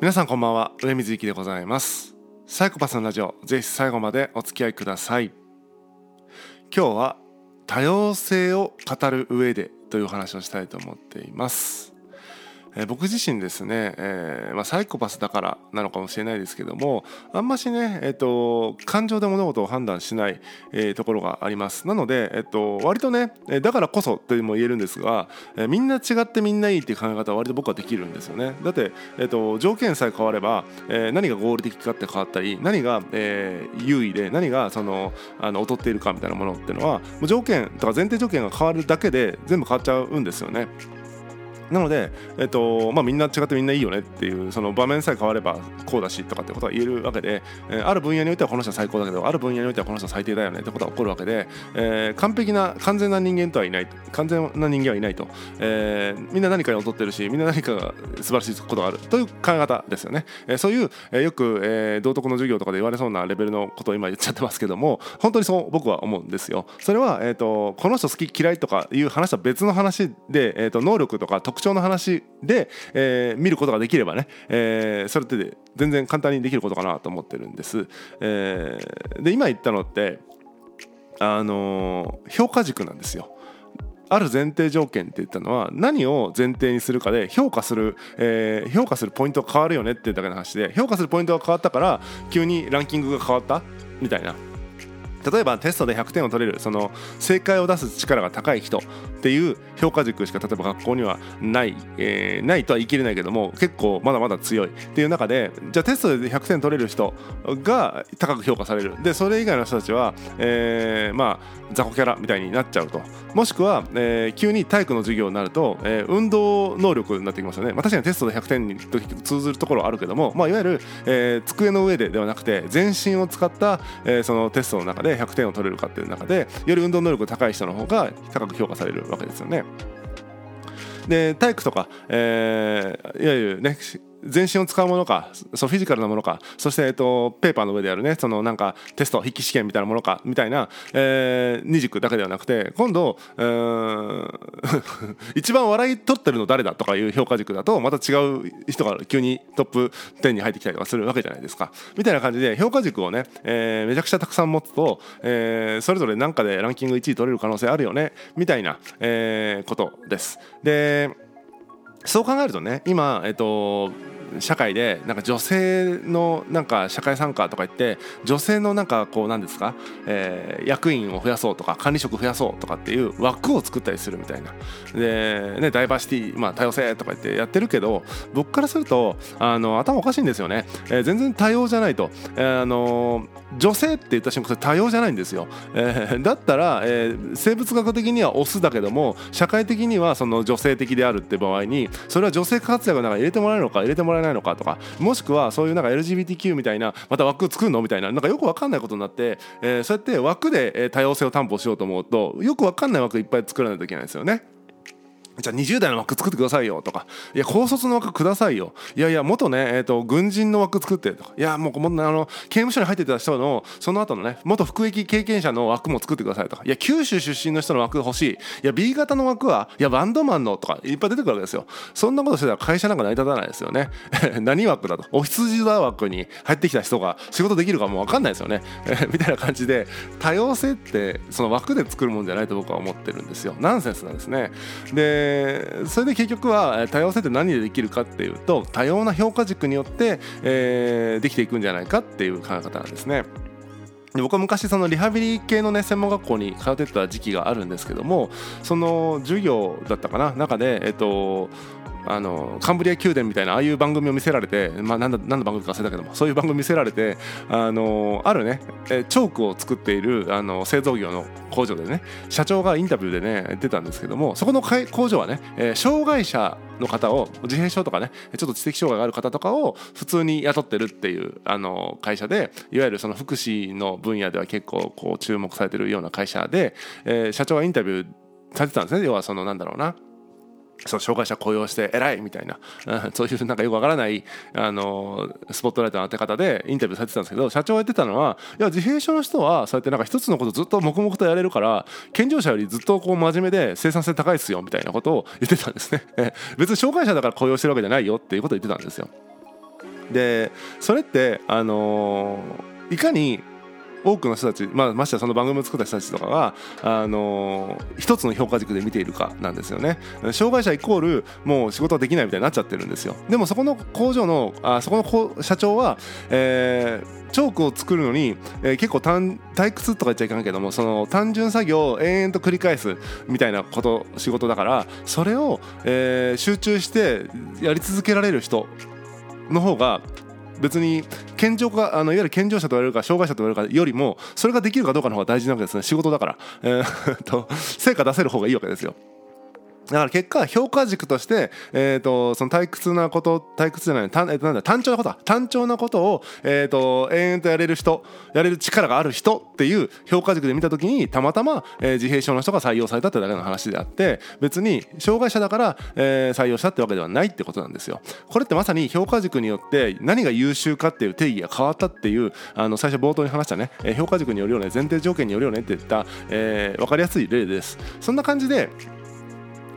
皆さんこんばんは。上水幸でございます。サイコパスのラジオぜひ最後までお付き合いください。今日は多様性を語る上でという話をしたいと思っています。えー、僕自身ですね、えー、まあ、サイコパスだからなのかもしれないですけどもあんましね、えーと、感情で物事を判断しない、えー、ところがありますなので、えーと、割とねだからこそとも言えるんですが、えみんな違ってみんないいっていう考え方は割と僕はできるんですよねだって、えーと、条件さえ変われば、え何が合理的かって変わったり何が、え優位で何がそのあの劣っているかみたいなものっていうのはもう条件とか前提条件が変わるだけで全部変わっちゃうんですよね。なので、えっとまあ、みんな違ってみんないいよねっていうその場面さえ変わればこうだしとかってことは言えるわけで、え、ある分野においてはこの人は最高だけどある分野においてはこの人は最低だよねってことが起こるわけで、えー、完璧な完全な人間とはいない完全な人間はいないと、えー、みんな何かに劣ってるしみんな何かが素晴らしいことがあるという考え方ですよね、えー、そういう、え、よく、え、道徳の授業とかで言われそうなレベルのことを今言っちゃってますけども本当にそう僕は思うんですよ。それは、えーと、この人好き嫌いとかいう話とは別の話で、えーと能力とか特徴の話で、えー、見ることができればね、えー、それって全然簡単にできることかなと思ってるんです。えー、で今言ったのってあのー、評価軸なんですよ。ある前提条件って言ったのは何を前提にするかで評価する、えー、評価するポイントが変わるよねっていうだけの話で評価するポイントが変わったから急にランキングが変わったみたいな例えばテストで100点を取れるその正解を出す力が高い人っていう評価軸しか例えば学校にはない、えー、ないとは言い切れないけども結構まだまだ強い。っていう中でじゃあテストで100点取れる人が高く評価される。でそれ以外の人たちは、えー、まあ雑魚キャラみたいになっちゃうと。もしくは、えー、急に体育の授業になると、えー、運動能力になってきますよね、まあ、確かにテストで100点に通ずるところはあるけども、まあ、いわゆる、えー、机の上でではなくて全身を使った、えー、そのテストの中で100点を取れるかっていう中でより運動能力高い人の方が高く評価されるわけですよね。で体育とか、えー、いわゆるね全身を使うものかそうフィジカルなものかそして、えっと、ペーパーの上でやるねそのなんかテスト筆記試験みたいなものかみたいな、えー、二軸だけではなくて今度、えー、一番笑い取ってるの誰だとかいう評価軸だとまた違う人が急にトップ10に入ってきたりとかするわけじゃないですかみたいな感じで評価軸をね、えー、めちゃくちゃたくさん持つと、えー、それぞれ何かでランキング1位取れる可能性あるよねみたいな、えー、ことです。でそう考えるとね今、えっと、社会でなんか女性のなんか社会参加とか言って女性のなんかこうなんですか、えー、役員を増やそうとか管理職増やそうとかっていう枠を作ったりするみたいな。で、ね、ダイバーシティ、まあ、多様性とか言ってやってるけど僕からするとあの頭おかしいんですよね、えー、全然多様じゃないと、えー、あの女性って言った瞬間多様じゃないんですよ、えー、だったら、えー、生物学的にはオスだけども社会的にはその女性的であるって場合にそれは女性活躍の中に入れてもらえるのか入れてもらえるのか。ないのかとかもしくはそういうなんか LGBTQ みたいなまた枠作るのみたいななんかよく分かんないことになって、えー、そうやって枠で多様性を担保しようと思うとよく分かんない枠いっぱい作らないといけないですよね。じゃあ20代の枠作ってくださいよとか、いや、高卒の枠くださいよ。いやいや、元ね、えっ、ー、と、軍人の枠作ってとか、いや、もう、もあの、刑務所に入ってた人の、その後のね、元服役経験者の枠も作ってくださいとか、いや、九州出身の人の枠欲しい。いや、B 型の枠は、いや、バンドマンのとか、いっぱい出てくるわけですよ。そんなことしてたら会社なんか成り立たないですよね。何枠だと。オフィス時代枠に入ってきた人が仕事できるかもわかんないですよね。みたいな感じで、多様性って、その枠で作るもんじゃないと僕は思ってるんですよ。ナンセンスなんですね。で、それで結局は多様性って何でできるかっていうと多様な評価軸によって、えー、できていくんじゃないかっていう考え方なんですね。で僕は昔そのリハビリ系のね専門学校に通ってた時期があるんですけどもその授業だったかな中でえっとあのカンブリア宮殿みたいなああいう番組を見せられて、まあ、なんだ何の番組か忘れたけどもそういう番組見せられてあのあるねチョークを作っているあの製造業の工場でね社長がインタビューでね出たんですけどもそこの工場はね、えー、障害者の方を自閉症とかねちょっと知的障害がある方とかを普通に雇ってるっていうあの会社でいわゆるその福祉の分野では結構こう注目されてるような会社で、えー、社長がインタビューされてたんですね。要はそのなんだろうな。そう障害者雇用して偉いみたいな、うん、そういうなんかよくわからないあのスポットライトの当て方でインタビューされてたんですけど社長が言ってたのはいや自閉症の人はそうやってなんか一つのことずっと黙々とやれるから健常者よりずっとこう真面目で生産性高いっすよみたいなことを言ってたんですね。別に障害者だから雇用してるわけじゃないよっていうことを言ってたんですよ。でそれってあのー、いかに多くの人たち、まあ、ましてやその番組を作った人たちとかが、あのー、一つの評価軸で見ているかなんですよね。障害者イコールもう仕事はできないみたいになっちゃってるんですよ。でもそこの工場のあそこの社長は、えーチョークを作るのに、えー、結構退屈とか言っちゃいかんけどもその単純作業を延々と繰り返すみたいなこと仕事だからそれを、えー、集中してやり続けられる人の方が別に健常化あのいわゆる健常者と言われるか障害者と言われるかよりもそれができるかどうかの方が大事なわけですね仕事だから、えー、と成果出せる方がいいわけですよ。だから結果評価軸として、えーと、その退屈なこと退屈じゃない単,、えー、となんだ単調なこと単調なことを、えーと、延々とやれる人やれる力がある人っていう評価軸で見た時にたまたま、えー、自閉症の人が採用されたってだけの話であって別に障害者だから、えー、採用したってわけではないってことなんですよ。これってまさに評価軸によって何が優秀かっていう定義が変わったっていうあの最初冒頭に話したね、えー、評価軸によるよね前提条件によるよねって言った、えー、分かりやすい例です。そんな感じで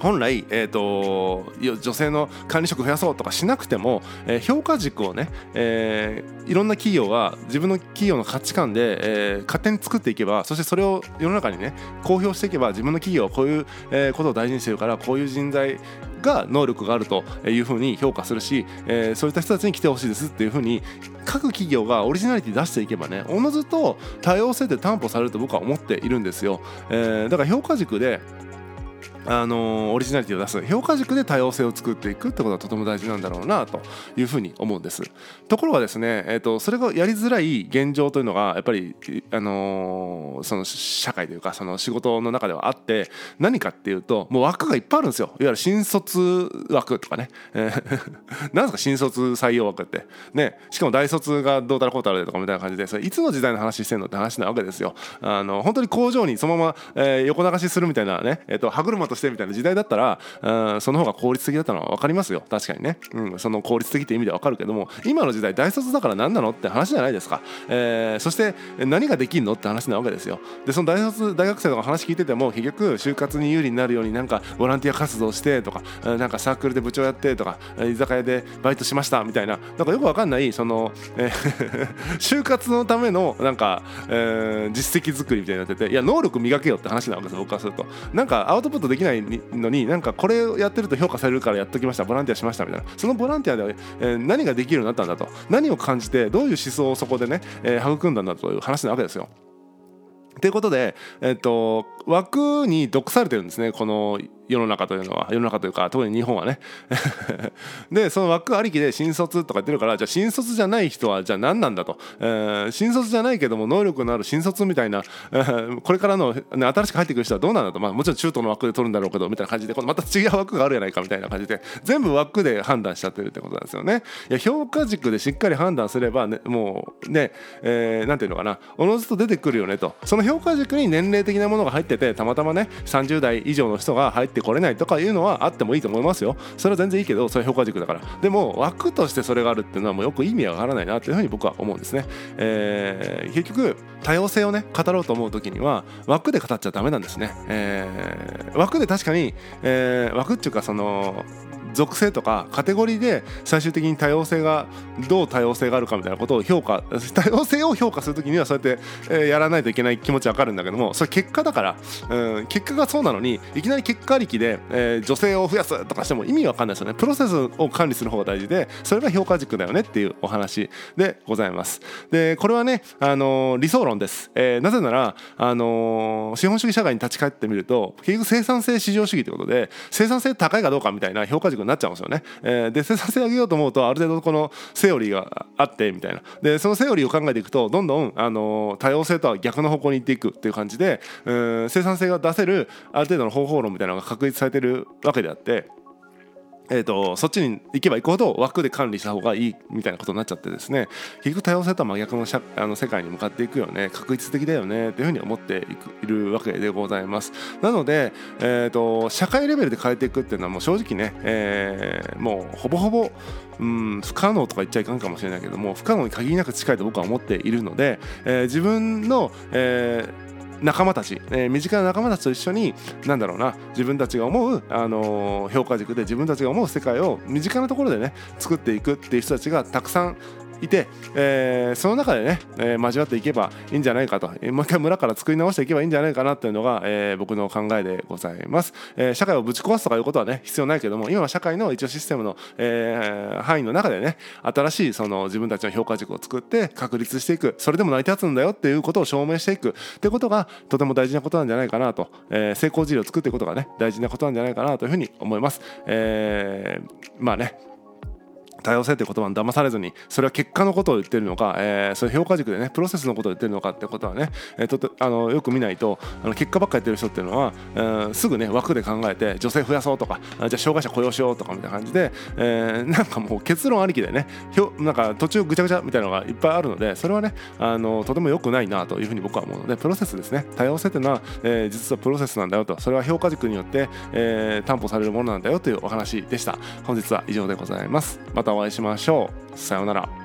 本来、えーと、女性の管理職増やそうとかしなくても、えー、評価軸をね、えー、いろんな企業が自分の企業の価値観で、えー、勝手に作っていけばそしてそれを世の中にね公表していけば自分の企業はこういう、え、ことを大事にしてるからこういう人材が能力があるというふうに評価するし、えー、そういった人たちに来てほしいですっていうふうに各企業がオリジナリティ出していけばねおのずと多様性って担保されると僕は思っているんですよ、えー、だから評価軸であのオリジナリティを出す評価軸で多様性を作っていくってことはとても大事なんだろうなというふうに思うんです。ところがですね、えーと、それがやりづらい現状というのがやっぱり、あのー、その社会というかその仕事の中ではあって何かっていうともう枠がいっぱいあるんですよ。いわゆる新卒枠とかね、えー、なんですか新卒採用枠って。ね。しかも大卒がどうたらこうたらでとかみたいな感じでそれいつの時代の話してんのって話なわけですよ。あの本当に工場にそのまま、えー、横流しするみたいなね、えーと歯車としてみたいな時代だったら、うん、その方が効率的だったのは分かりますよ。確かにね、うん、その効率的って意味では分かるけども今の時代大卒だから何なのって話じゃないですか、えー、そして何ができんのって話なわけですよ。でその大卒大学生とか話聞いてても結局就活に有利になるようになんかボランティア活動してとかなんかサークルで部長やってとか居酒屋でバイトしましたみたいな。なんかよく分かんないその、えー 就活のためのなんか、えー、実績作りみたいになってていや能力磨けよって話なわけです僕からすると。なんかアウトプットできないのになんかこれをやってると評価されるからやっときましたボランティアしましたみたいなそのボランティアで、え、何ができるようになったんだと何を感じてどういう思想をそこでね、え、育んだんだという話なわけですよ。ということで、えっと、枠に毒されてるんですねこの世の中というのは世の中というか特に日本はね。でその枠ありきで新卒とか言ってるからじゃあ新卒じゃない人はじゃあ何なんだと、えー、新卒じゃないけども能力のある新卒みたいな、えー、これからの、ね、新しく入ってくる人はどうなんだと、まあ、もちろん中途の枠で取るんだろうけどみたいな感じでこのまた違う枠があるやないかみたいな感じで。全部枠で判断しちゃってるってことなんですよね。いや評価軸でしっかり判断すれば、ね、もうね、えー、なんていうのかな。おのずと出てくるよねと。その評価軸に年齢的なものが入っててたまたまね30代以上の人が入ってこれないとかいうのはあってもいいと思いますよ。それは全然いいけどそれ評価軸だから。でも枠としてそれがあるっていうのはもうよく意味がわからないなっていうふうに僕は思うんですね、えー、結局多様性をね語ろうと思う時には枠で語っちゃダメなんですね、えー、枠で確かに、えー、枠っていうかその属性とかカテゴリーで最終的に多様性がどう多様性があるかみたいなことを評価 多様性を評価するときにはそうやって、えー、やらないといけない気持ちわかるんだけどもそれ結果だから、うん、結果がそうなのにいきなり結果ありきで、えー、女性を増やすとかしても意味わかんないですよね。プロセスを管理する方が大事でそれが評価軸だよねっていうお話でございます。でこれはね、あの、理想論です、えー、なぜなら、あの、資本主義社会に立ち返ってみると結局生産性至上主義ということで生産性高いかどうかみたいな評価軸くなっちゃうんですよね。えー、で生産性上げようと思うとある程度このセオリーがあってみたいなでそのセオリーを考えていくとどんどん、あの多様性とは逆の方向に行っていくっていう感じで、うん、生産性が出せるある程度の方法論みたいなのが確立されてるわけであって。えーと、そっちに行けば行くほど枠で管理した方がいいみたいなことになっちゃってですね。結局多様性とは真逆の社あの世界に向かっていくよね。確率的だよねというふうに思っていくいるわけでございます。なので、えーと、社会レベルで変えていくっていうのはもう正直ね、えー、もうほぼほぼうん不可能とか言っちゃいかんかもしれないけども不可能に限りなく近いと僕は思っているので、えー、自分の、えー仲間たち、えー、身近な仲間たちと一緒になんだろうな自分たちが思う、あのー、評価軸で自分たちが思う世界を身近なところでね作っていくっていう人たちがたくさんいて、えー、その中でね、えー、交わっていけばいいんじゃないかと、えー、もう一回村から作り直していけばいいんじゃないかなっていうのが、えー、僕の考えでございます、えー、社会をぶち壊すとかいうことはね必要ないけども今は社会の一応システムの、えー、範囲の中でね新しいその自分たちの評価軸を作って確立していく。それでも成り立つんだよっていうことを証明していく。ってことがとても大事なことなんじゃないかなと、えー、成功事例を作っていくことがね大事なことなんじゃないかなというふうに思います、えー、まあね多様性っていう言葉に騙されずにそれは結果のことを言ってるのか、えー、それ評価軸でねプロセスのことを言ってるのかってことはね、えー、ととあのよく見ないとあの結果ばっかやってる人っていうのは、えー、すぐね枠で考えて女性増やそうとかじゃあ障害者雇用しようとかみたいな感じで、えー、なんかもう結論ありきでねなんか途中ぐちゃぐちゃみたいなのがいっぱいあるのでそれはねあのとても良くないなというふうに僕は思うのでプロセスですね。多様性っていうのは、えー、実はプロセスなんだよと。それは評価軸によって、えー、担保されるものなんだよというお話でした。本日は以上でございます。またお会いしましょう。さようなら。